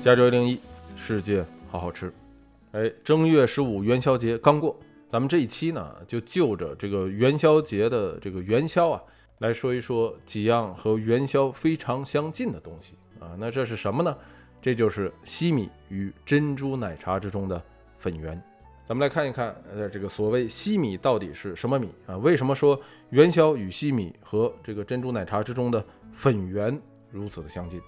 加州零一世界好好吃。哎，正月十五元宵节刚过，咱们这一期呢，就就着这个元宵节的这个元宵啊，来说一说几样和元宵非常相近的东西啊。那这是什么呢？这就是西米与珍珠奶茶之中的粉圆。咱们来看一看，呃，这个所谓西米到底是什么米啊？为什么说元宵与西米和这个珍珠奶茶之中的粉圆如此的相近？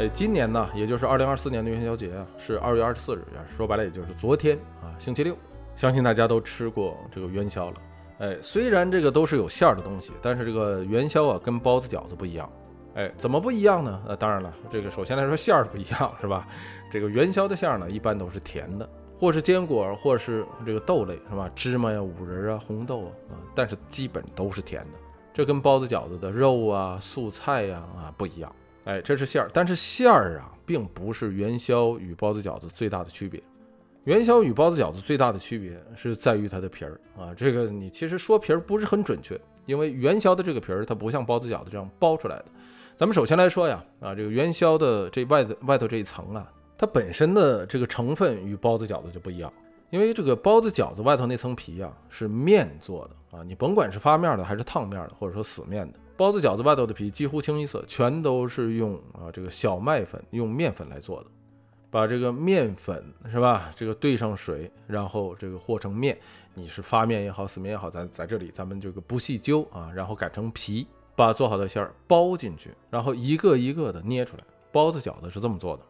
哎，今年呢，也就是二零二四年的元宵节啊，是二月二十四日，说白了也就是昨天啊，星期六。相信大家都吃过这个元宵了。哎，虽然这个都是有馅儿的东西，但是这个元宵啊，跟包子、饺子不一样。哎，怎么不一样呢？呃，当然了，这个首先来说馅儿不一样，是吧？这个元宵的馅儿呢，一般都是甜的，或是坚果，或是这个豆类，是吧？芝麻呀、五仁啊、红豆啊，啊，但是基本都是甜的。这跟包子、饺子的肉啊、素菜呀啊不一样。哎，这是馅儿，但是馅儿啊，并不是元宵与包子饺子最大的区别。元宵与包子饺子最大的区别是在于它的皮儿啊，这个你其实说皮儿不是很准确，因为元宵的这个皮儿它不像包子饺子这样包出来的。咱们首先来说呀，啊，这个元宵的这外外头这一层啊，它本身的这个成分与包子饺子就不一样，因为这个包子饺子外头那层皮啊是面做的啊，你甭管是发面的还是烫面的，或者说死面的。包子饺子外头的皮几乎清一色，全都是用啊这个小麦粉用面粉来做的，把这个面粉是吧？这个兑上水，然后这个和成面，你是发面也好，死面也好，咱在这里咱们这个不细究啊。然后擀成皮，把做好的馅儿包进去，然后一个一个的捏出来。包子饺子是这么做的，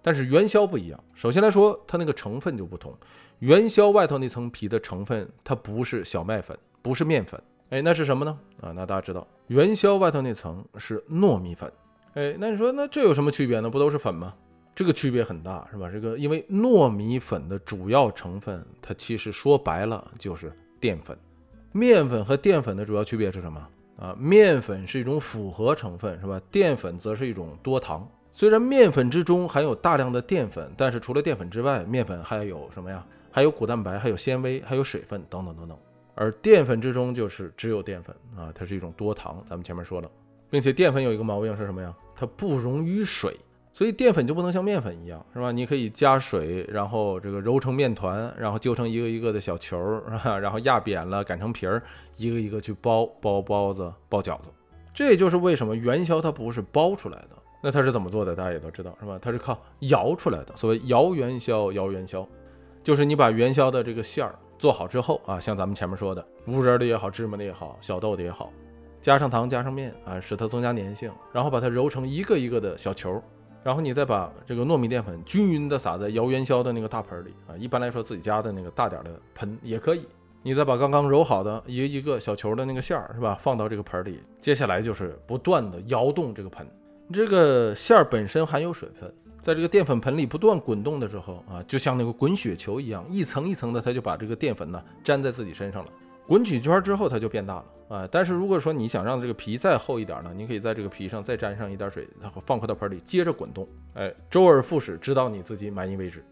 但是元宵不一样。首先来说，它那个成分就不同。元宵外头那层皮的成分，它不是小麦粉，不是面粉。哎，那是什么呢？啊，那大家知道，元宵外头那层是糯米粉。哎，那你说，那这有什么区别呢？不都是粉吗？这个区别很大，是吧？这个因为糯米粉的主要成分，它其实说白了就是淀粉。面粉和淀粉的主要区别是什么？啊，面粉是一种复合成分，是吧？淀粉则是一种多糖。虽然面粉之中含有大量的淀粉，但是除了淀粉之外，面粉还有什么呀？还有谷蛋白，还有纤维，还有水分等等等等。而淀粉之中就是只有淀粉啊，它是一种多糖。咱们前面说了，并且淀粉有一个毛病是什么呀？它不溶于水，所以淀粉就不能像面粉一样，是吧？你可以加水，然后这个揉成面团，然后揪成一个一个的小球儿，然后压扁了擀成皮儿，一个一个去包包包子、包饺子。这也就是为什么元宵它不是包出来的，那它是怎么做的？大家也都知道，是吧？它是靠摇出来的。所谓摇元宵，摇元宵，就是你把元宵的这个馅儿。做好之后啊，像咱们前面说的，五仁的也好，芝麻的也好，小豆的也好，加上糖，加上面啊，使它增加粘性，然后把它揉成一个一个的小球，然后你再把这个糯米淀粉均匀的撒在摇元宵的那个大盆里啊，一般来说自己家的那个大点的盆也可以，你再把刚刚揉好的一个一个小球的那个馅儿是吧，放到这个盆里，接下来就是不断的摇动这个盆，这个馅儿本身含有水分。在这个淀粉盆里不断滚动的时候啊，就像那个滚雪球一样，一层一层的，它就把这个淀粉呢粘在自己身上了。滚几圈之后，它就变大了啊。但是如果说你想让这个皮再厚一点呢，你可以在这个皮上再沾上一点水，然后放回到盆里，接着滚动，哎，周而复始，直到你自己满意为止。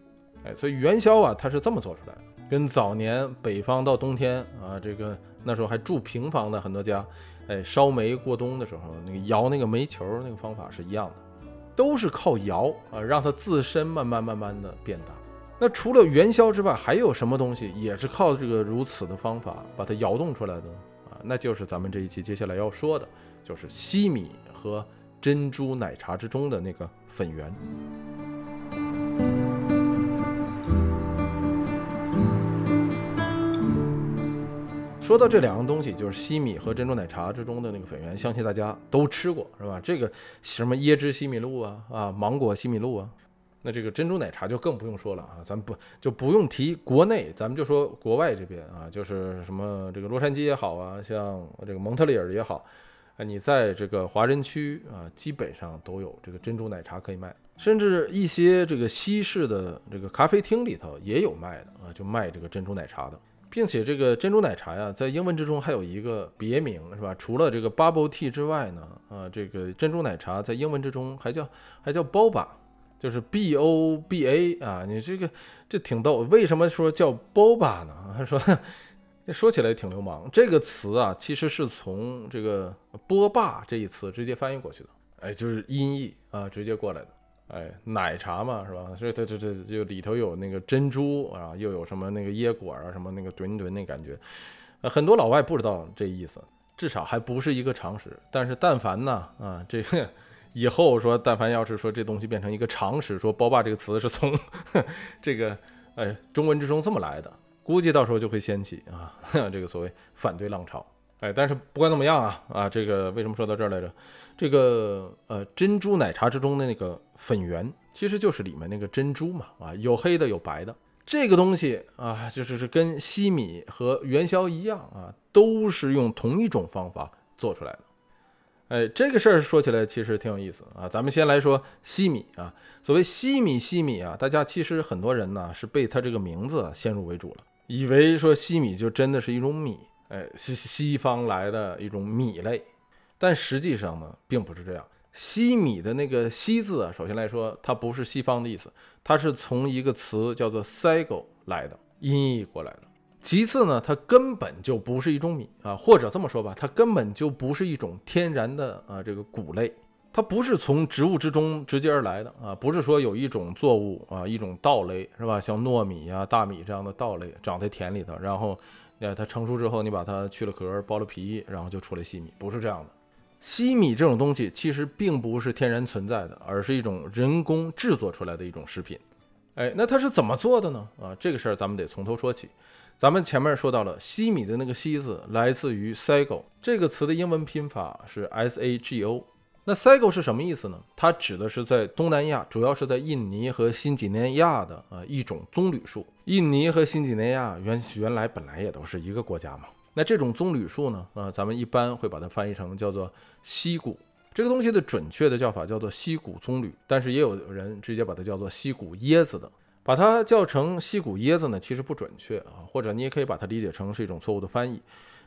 哎，所以元宵啊，它是这么做出来的，跟早年北方到冬天啊，这个那时候还住平房的很多家，哎，烧煤过冬的时候，那个摇那个煤球那个方法是一样的。都是靠摇啊，让它自身慢慢慢慢的变大。那除了元宵之外，还有什么东西也是靠这个如此的方法把它摇动出来的呢？啊，那就是咱们这一期接下来要说的，就是西米和珍珠奶茶之中的那个粉圆。说到这两样东西，就是西米和珍珠奶茶之中的那个粉圆，相信大家都吃过，是吧？这个什么椰汁西米露啊，啊，芒果西米露啊，那这个珍珠奶茶就更不用说了啊，咱不就不用提国内，咱们就说国外这边啊，就是什么这个洛杉矶也好啊，像这个蒙特利尔也好，啊，你在这个华人区啊，基本上都有这个珍珠奶茶可以卖，甚至一些这个西式的这个咖啡厅里头也有卖的啊，就卖这个珍珠奶茶的。并且这个珍珠奶茶呀，在英文之中还有一个别名，是吧？除了这个 bubble tea 之外呢，啊，这个珍珠奶茶在英文之中还叫还叫 boba，就是 b o b a 啊。你这个这挺逗，为什么说叫 boba 呢？他说 这说起来挺流氓，这个词啊，其实是从这个“波霸”这一词直接翻译过去的，哎，就是音译啊，直接过来的。哎，奶茶嘛，是吧？这这这这就里头有那个珍珠啊，又有什么那个椰果啊，什么那个吨吨那感觉，呃，很多老外不知道这意思，至少还不是一个常识。但是但凡呢，啊，这个以后说，但凡要是说这东西变成一个常识，说“包爸”这个词是从 这个哎中文之中这么来的，估计到时候就会掀起啊 这个所谓反对浪潮。哎，但是不管怎么样啊啊，这个为什么说到这儿来着？这个呃珍珠奶茶之中的那个粉圆，其实就是里面那个珍珠嘛啊，有黑的有白的。这个东西啊，就是是跟西米和元宵一样啊，都是用同一种方法做出来的。哎，这个事儿说起来其实挺有意思啊。咱们先来说西米啊，所谓西米西米啊，大家其实很多人呢是被它这个名字先入为主了，以为说西米就真的是一种米。哎，是西方来的一种米类，但实际上呢，并不是这样。西米的那个西字啊，首先来说，它不是西方的意思，它是从一个词叫做 “sago” 来的音译过来的。其次呢，它根本就不是一种米啊，或者这么说吧，它根本就不是一种天然的啊这个谷类，它不是从植物之中直接而来的啊，不是说有一种作物啊，一种稻类是吧？像糯米呀、大米这样的稻类长在田里头，然后。哎，它成熟之后，你把它去了壳，剥了皮，然后就出来西米，不是这样的。西米这种东西其实并不是天然存在的，而是一种人工制作出来的一种食品。哎，那它是怎么做的呢？啊，这个事儿咱们得从头说起。咱们前面说到了西米的那个西字来自于 sago 这个词的英文拼法是 s a g o。那 sago 是什么意思呢？它指的是在东南亚，主要是在印尼和新几内亚的啊一种棕榈树。印尼和新几内亚原原来本来也都是一个国家嘛。那这种棕榈树呢，啊，咱们一般会把它翻译成叫做西谷。这个东西的准确的叫法叫做西谷棕榈，但是也有人直接把它叫做西谷椰子的。把它叫成西谷椰子呢，其实不准确啊，或者你也可以把它理解成是一种错误的翻译，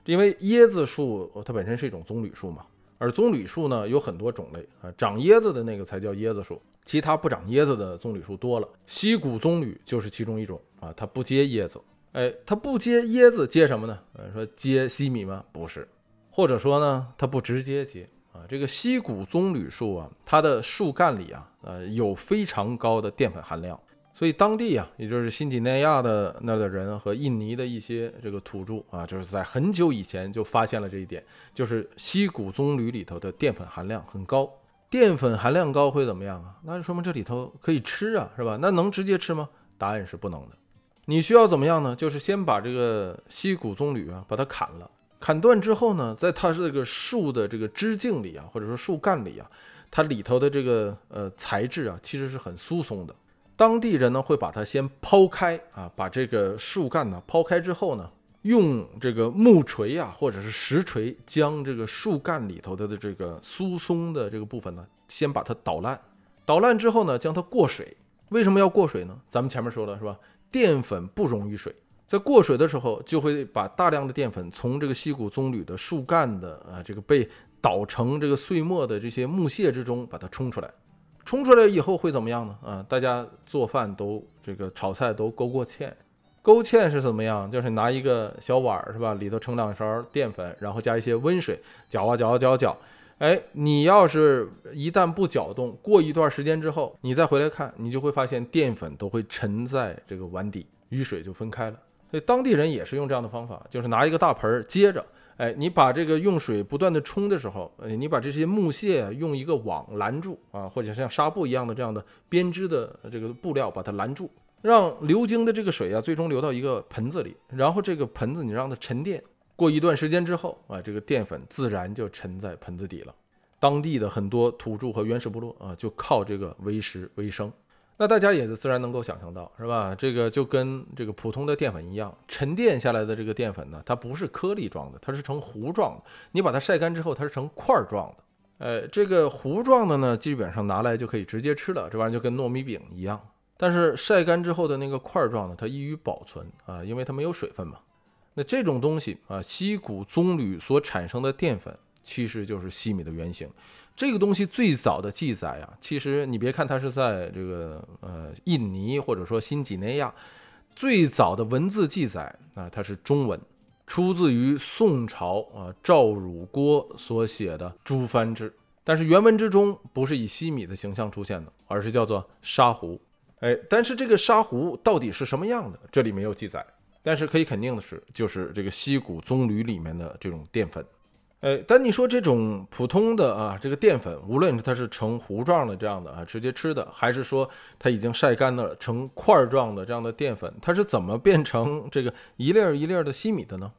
因为椰子树它本身是一种棕榈树嘛。而棕榈树呢有很多种类啊，长椰子的那个才叫椰子树，其他不长椰子的棕榈树多了。西谷棕榈就是其中一种啊，它不结椰子，哎，它不结椰子，结什么呢？呃，说结西米吗？不是，或者说呢，它不直接结啊。这个西谷棕榈树啊，它的树干里啊，呃，有非常高的淀粉含量。所以当地啊，也就是新几内亚的那的人和印尼的一些这个土著啊，就是在很久以前就发现了这一点，就是西谷棕榈里头的淀粉含量很高。淀粉含量高会怎么样啊？那就说明这里头可以吃啊，是吧？那能直接吃吗？答案是不能的。你需要怎么样呢？就是先把这个西谷棕榈啊，把它砍了，砍断之后呢，在它这个树的这个枝茎里啊，或者说树干里啊，它里头的这个呃材质啊，其实是很疏松的。当地人呢会把它先抛开啊，把这个树干呢抛开之后呢，用这个木锤啊或者是石锤将这个树干里头的的这个疏松的这个部分呢，先把它捣烂。捣烂之后呢，将它过水。为什么要过水呢？咱们前面说了是吧？淀粉不溶于水，在过水的时候就会把大量的淀粉从这个西谷棕榈的树干的啊这个被捣成这个碎末的这些木屑之中把它冲出来。冲出来以后会怎么样呢？啊，大家做饭都这个炒菜都勾过芡，勾芡是怎么样？就是拿一个小碗儿是吧，里头盛两勺淀粉，然后加一些温水，搅啊搅啊搅啊搅。哎，你要是一旦不搅动，过一段时间之后，你再回来看，你就会发现淀粉都会沉在这个碗底，与水就分开了。所以当地人也是用这样的方法，就是拿一个大盆儿接着。哎，你把这个用水不断的冲的时候，哎，你把这些木屑用一个网拦住啊，或者像纱布一样的这样的编织的这个布料把它拦住，让流经的这个水啊，最终流到一个盆子里，然后这个盆子你让它沉淀，过一段时间之后啊，这个淀粉自然就沉在盆子底了。当地的很多土著和原始部落啊，就靠这个为食为生。那大家也就自然能够想象到，是吧？这个就跟这个普通的淀粉一样，沉淀下来的这个淀粉呢，它不是颗粒状的，它是呈糊状的。你把它晒干之后，它是成块状的。呃，这个糊状的呢，基本上拿来就可以直接吃了，这玩意儿就跟糯米饼一样。但是晒干之后的那个块状的，它易于保存啊，因为它没有水分嘛。那这种东西啊，西谷棕榈所产生的淀粉，其实就是西米的原型。这个东西最早的记载啊，其实你别看它是在这个呃印尼或者说新几内亚，最早的文字记载啊，它是中文，出自于宋朝啊赵汝郭所写的《朱藩志》，但是原文之中不是以西米的形象出现的，而是叫做沙壶。哎，但是这个沙壶到底是什么样的？这里没有记载。但是可以肯定的是，就是这个西谷棕榈里面的这种淀粉。哎，但你说这种普通的啊，这个淀粉，无论它是成糊状的这样的啊，直接吃的，还是说它已经晒干的成块状的这样的淀粉，它是怎么变成这个一粒儿一粒儿的西米的呢？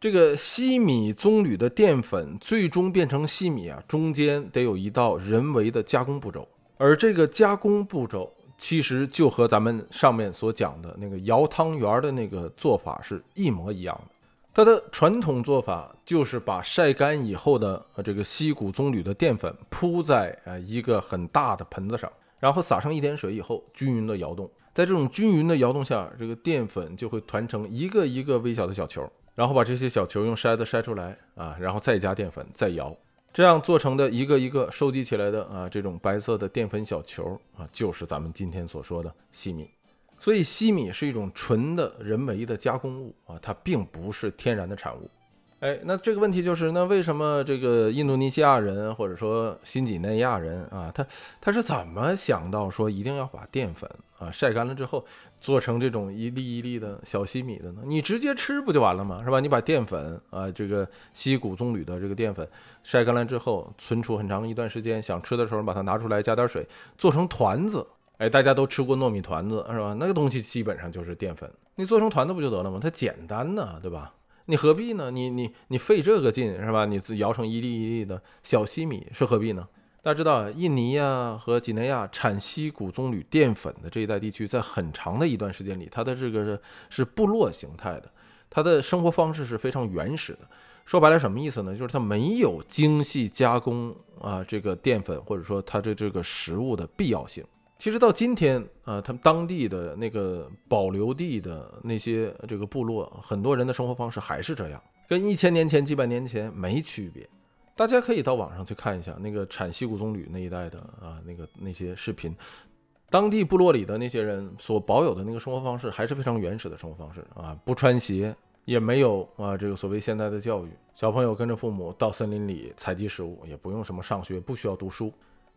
这个西米棕榈的淀粉最终变成西米啊，中间得有一道人为的加工步骤，而这个加工步骤。其实就和咱们上面所讲的那个摇汤圆的那个做法是一模一样的。它的传统做法就是把晒干以后的呃这个西谷棕榈的淀粉铺在呃一个很大的盆子上，然后撒上一点水以后均匀的摇动，在这种均匀的摇动下，这个淀粉就会团成一个一个微小的小球，然后把这些小球用筛子筛出来啊，然后再加淀粉再摇。这样做成的一个一个收集起来的啊，这种白色的淀粉小球啊，就是咱们今天所说的西米。所以西米是一种纯的人为的加工物啊，它并不是天然的产物。哎，那这个问题就是，那为什么这个印度尼西亚人或者说新几内亚人啊，他他是怎么想到说一定要把淀粉啊晒干了之后做成这种一粒一粒的小西米的呢？你直接吃不就完了吗？是吧？你把淀粉啊这个西谷棕榈的这个淀粉晒干了之后，存储很长一段时间，想吃的时候把它拿出来加点水做成团子。哎，大家都吃过糯米团子是吧？那个东西基本上就是淀粉，你做成团子不就得了吗？它简单呢，对吧？你何必呢？你你你费这个劲是吧？你摇成一粒一粒的小西米是何必呢？大家知道，印尼呀和几内亚产西古棕榈淀粉的这一带地区，在很长的一段时间里，它的这个是是部落形态的，它的生活方式是非常原始的。说白了什么意思呢？就是它没有精细加工啊这个淀粉，或者说它的这个食物的必要性。其实到今天啊，他们当地的那个保留地的那些这个部落，很多人的生活方式还是这样，跟一千年前、几百年前没区别。大家可以到网上去看一下那个产西谷棕榈那一带的啊，那个那些视频，当地部落里的那些人所保有的那个生活方式还是非常原始的生活方式啊，不穿鞋，也没有啊这个所谓现代的教育，小朋友跟着父母到森林里采集食物，也不用什么上学，不需要读书。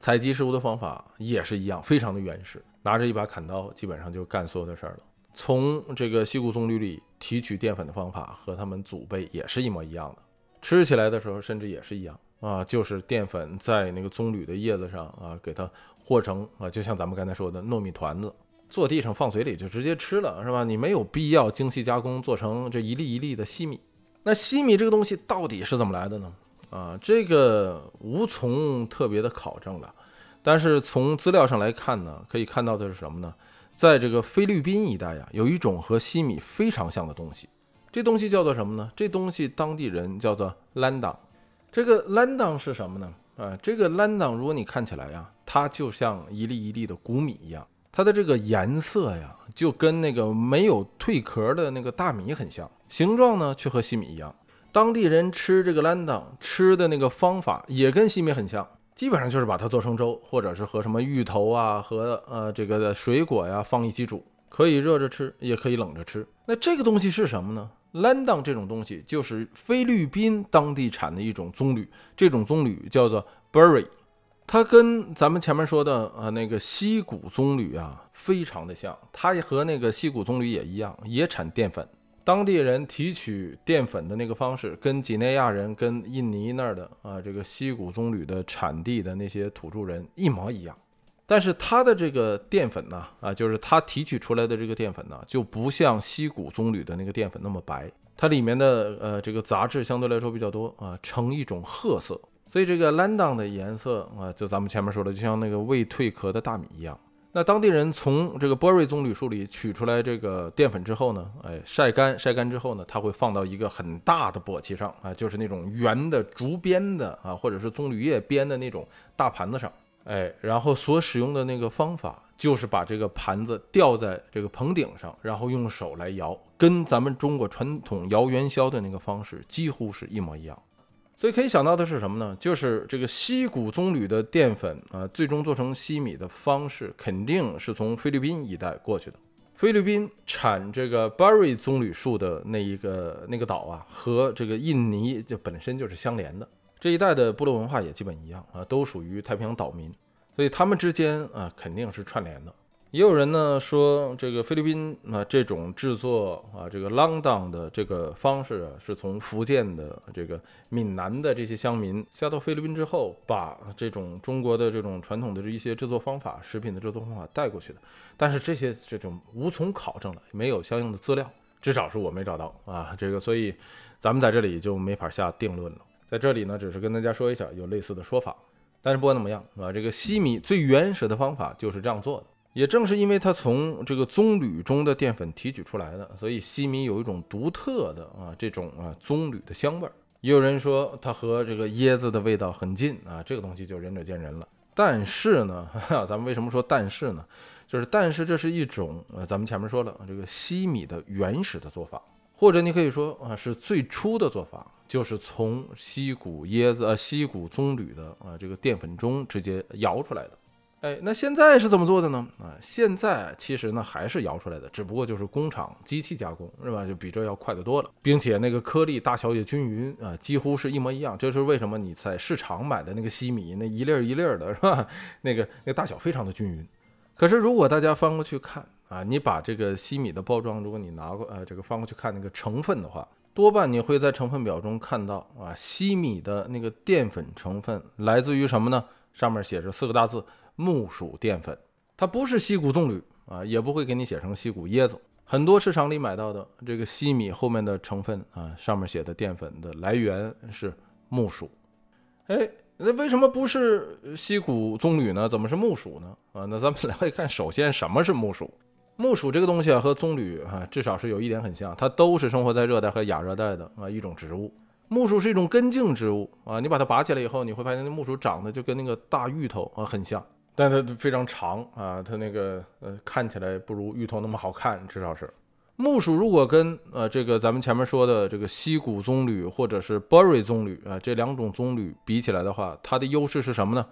采集食物的方法也是一样，非常的原始，拿着一把砍刀，基本上就干所有的事儿了。从这个西谷棕榈里提取淀粉的方法和他们祖辈也是一模一样的，吃起来的时候甚至也是一样啊，就是淀粉在那个棕榈的叶子上啊，给它和成啊，就像咱们刚才说的糯米团子，坐地上放嘴里就直接吃了，是吧？你没有必要精细加工做成这一粒一粒的西米。那西米这个东西到底是怎么来的呢？啊，这个无从特别的考证了，但是从资料上来看呢，可以看到的是什么呢？在这个菲律宾一带呀，有一种和西米非常像的东西，这东西叫做什么呢？这东西当地人叫做兰当。这个兰当是什么呢？啊，这个兰当，如果你看起来呀，它就像一粒一粒的谷米一样，它的这个颜色呀，就跟那个没有蜕壳的那个大米很像，形状呢却和西米一样。当地人吃这个兰当吃的那个方法也跟西米很像，基本上就是把它做成粥，或者是和什么芋头啊和呃这个的水果呀放一起煮，可以热着吃，也可以冷着吃。那这个东西是什么呢？兰当这种东西就是菲律宾当地产的一种棕榈，这种棕榈叫做 berry，它跟咱们前面说的呃那个西谷棕榈啊非常的像，它也和那个西谷棕榈也一样，也产淀粉。当地人提取淀粉的那个方式，跟几内亚人、跟印尼那儿的啊，这个西谷棕榈的产地的那些土著人一模一样。但是它的这个淀粉呢，啊，就是它提取出来的这个淀粉呢，就不像西谷棕榈的那个淀粉那么白，它里面的呃这个杂质相对来说比较多啊，呈一种褐色。所以这个兰当的颜色啊，就咱们前面说的，就像那个未蜕壳的大米一样。那当地人从这个波瑞棕榈树里取出来这个淀粉之后呢，哎，晒干，晒干之后呢，它会放到一个很大的簸箕上啊，就是那种圆的竹编的啊，或者是棕榈叶编的那种大盘子上，哎，然后所使用的那个方法就是把这个盘子吊在这个棚顶上，然后用手来摇，跟咱们中国传统摇元宵的那个方式几乎是一模一样。所以可以想到的是什么呢？就是这个西谷棕榈的淀粉啊，最终做成西米的方式，肯定是从菲律宾一带过去的。菲律宾产这个 Berry 棕榈树的那一个那个岛啊，和这个印尼就本身就是相连的。这一带的部落文化也基本一样啊，都属于太平洋岛民，所以他们之间啊肯定是串联的。也有人呢说，这个菲律宾啊，这种制作啊，这个 long down 的这个方式啊，是从福建的这个闽南的这些乡民下到菲律宾之后，把这种中国的这种传统的一些制作方法、食品的制作方法带过去的。但是这些这种无从考证了，没有相应的资料，至少是我没找到啊。这个，所以咱们在这里就没法下定论了。在这里呢，只是跟大家说一下有类似的说法。但是不管怎么样啊，这个西米最原始的方法就是这样做的。也正是因为它从这个棕榈中的淀粉提取出来的，所以西米有一种独特的啊这种啊棕榈的香味儿。也有人说它和这个椰子的味道很近啊，这个东西就仁者见仁了。但是呢，咱们为什么说但是呢？就是但是这是一种呃，咱们前面说了这个西米的原始的做法，或者你可以说啊是最初的做法，就是从西谷椰子呃西谷棕榈的啊这个淀粉中直接摇出来的。哎，那现在是怎么做的呢？啊，现在其实呢还是摇出来的，只不过就是工厂机器加工，是吧？就比这要快得多了，并且那个颗粒大小也均匀啊，几乎是一模一样。这是为什么你在市场买的那个西米那一粒儿一粒儿的，是吧？那个那个大小非常的均匀。可是如果大家翻过去看啊，你把这个西米的包装，如果你拿过呃这个翻过去看那个成分的话，多半你会在成分表中看到啊，西米的那个淀粉成分来自于什么呢？上面写着四个大字。木薯淀粉，它不是西谷棕榈啊，也不会给你写成西谷椰子。很多市场里买到的这个西米后面的成分啊，上面写的淀粉的来源是木薯。哎，那为什么不是西谷棕榈呢？怎么是木薯呢？啊，那咱们来看，首先什么是木薯？木薯这个东西啊，和棕榈啊，至少是有一点很像，它都是生活在热带和亚热带的啊一种植物。木薯是一种根茎植物啊，你把它拔起来以后，你会发现那木薯长得就跟那个大芋头啊很像。但它非常长啊，它那个呃看起来不如芋头那么好看，至少是木薯。如果跟呃这个咱们前面说的这个西谷棕榈或者是 Berry 棕榈啊这两种棕榈比起来的话，它的优势是什么呢？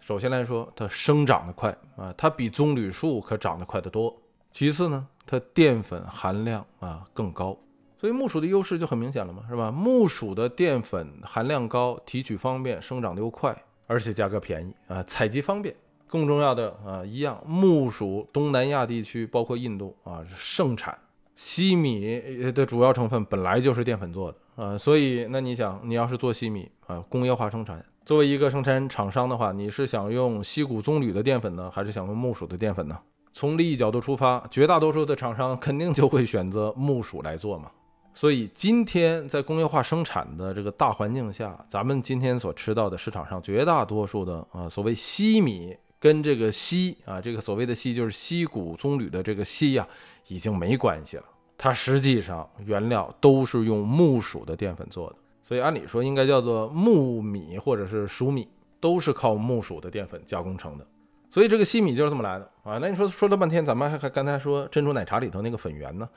首先来说，它生长得快啊，它比棕榈树可长得快得多。其次呢，它淀粉含量啊更高，所以木薯的优势就很明显了嘛，是吧？木薯的淀粉含量高，提取方便，生长得又快，而且价格便宜啊，采集方便。更重要的啊，一样木薯，东南亚地区包括印度啊盛产西米的主要成分本来就是淀粉做的啊，所以那你想，你要是做西米啊，工业化生产，作为一个生产厂商的话，你是想用西谷棕榈的淀粉呢，还是想用木薯的淀粉呢？从利益角度出发，绝大多数的厂商肯定就会选择木薯来做嘛。所以今天在工业化生产的这个大环境下，咱们今天所吃到的市场上绝大多数的啊所谓西米。跟这个硒啊，这个所谓的硒就是西谷棕榈的这个硒呀，已经没关系了。它实际上原料都是用木薯的淀粉做的，所以按理说应该叫做木米或者是薯米，都是靠木薯的淀粉加工成的。所以这个西米就是这么来的啊。那你说说了半天，咱们还还刚才说珍珠奶茶里头那个粉圆呢？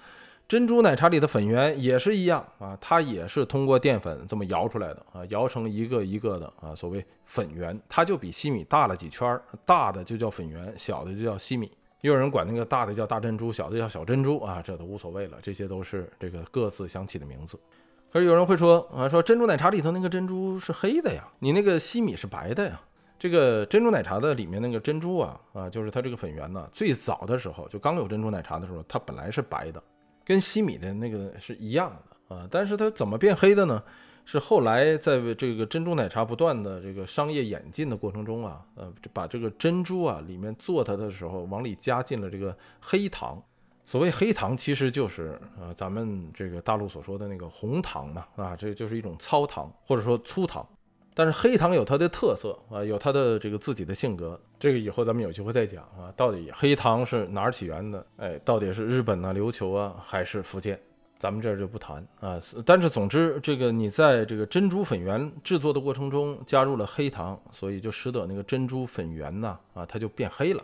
珍珠奶茶里的粉圆也是一样啊，它也是通过淀粉这么摇出来的啊，摇成一个一个的啊，所谓粉圆，它就比西米大了几圈儿，大的就叫粉圆，小的就叫西米。也有人管那个大的叫大珍珠，小的叫小珍珠啊，这都无所谓了，这些都是这个各自想起的名字。可是有人会说啊，说珍珠奶茶里头那个珍珠是黑的呀，你那个西米是白的呀。这个珍珠奶茶的里面那个珍珠啊啊，就是它这个粉圆呢，最早的时候就刚有珍珠奶茶的时候，它本来是白的。跟西米的那个是一样的啊，但是它怎么变黑的呢？是后来在这个珍珠奶茶不断的这个商业演进的过程中啊，呃，把这个珍珠啊里面做它的时候往里加进了这个黑糖。所谓黑糖，其实就是啊咱们这个大陆所说的那个红糖嘛，啊，这就是一种糙糖或者说粗糖。但是黑糖有它的特色啊，有它的这个自己的性格，这个以后咱们有机会再讲啊。到底黑糖是哪儿起源的？哎，到底是日本啊、琉球啊，还是福建？咱们这儿就不谈啊。但是总之，这个你在这个珍珠粉圆制作的过程中加入了黑糖，所以就使得那个珍珠粉圆呢啊，它就变黑了。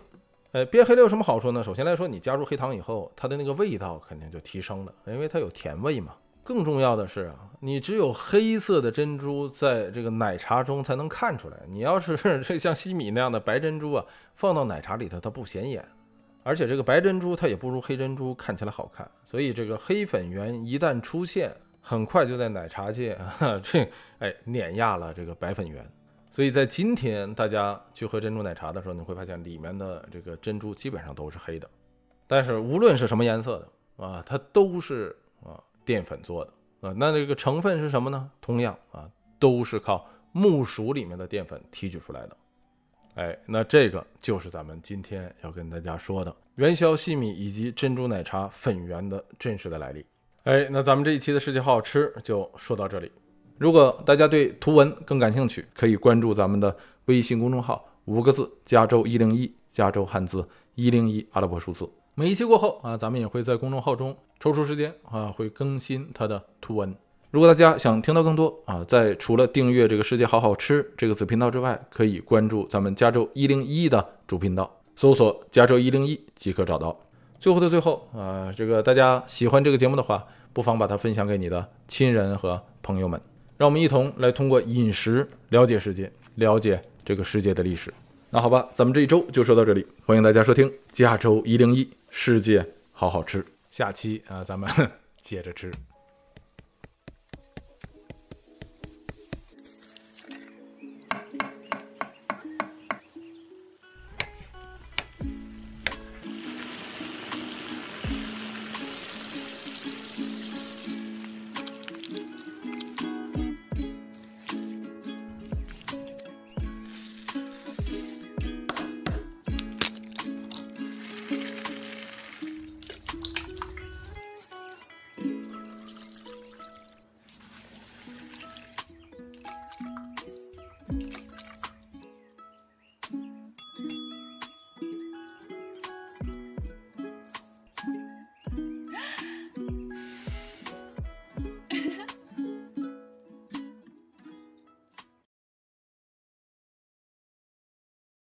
哎，变黑了有什么好处呢？首先来说，你加入黑糖以后，它的那个味道肯定就提升了，因为它有甜味嘛。更重要的是啊，你只有黑色的珍珠在这个奶茶中才能看出来。你要是 这像西米那样的白珍珠啊，放到奶茶里头它不显眼而且这个白珍珠它也不如黑珍珠看起来好看，所以这个黑粉圆一旦出现，很快就在奶茶界 这哎碾压了这个白粉圆。所以在今天大家去喝珍珠奶茶的时候，你会发现里面的这个珍珠基本上都是黑的。但是无论是什么颜色的啊，它都是啊淀粉做的啊。那这个成分是什么呢？同样啊，都是靠木薯里面的淀粉提取出来的。哎，那这个就是咱们今天要跟大家说的元宵细米以及珍珠奶茶粉圆的真实的来历。哎，那咱们这一期的世界好好吃就说到这里。如果大家对图文更感兴趣，可以关注咱们的微信公众号，五个字：加州一零一，加州汉字一零一阿拉伯数字。每一期过后啊，咱们也会在公众号中抽出时间啊，会更新它的图文。如果大家想听到更多啊，在除了订阅这个世界好好吃这个子频道之外，可以关注咱们加州一零一的主频道，搜索加州一零一即可找到。最后的最后啊，这个大家喜欢这个节目的话，不妨把它分享给你的亲人和朋友们，让我们一同来通过饮食了解世界，了解这个世界的历史。那好吧，咱们这一周就说到这里，欢迎大家收听加州一零一世界好好吃，下期啊，咱们 接着吃。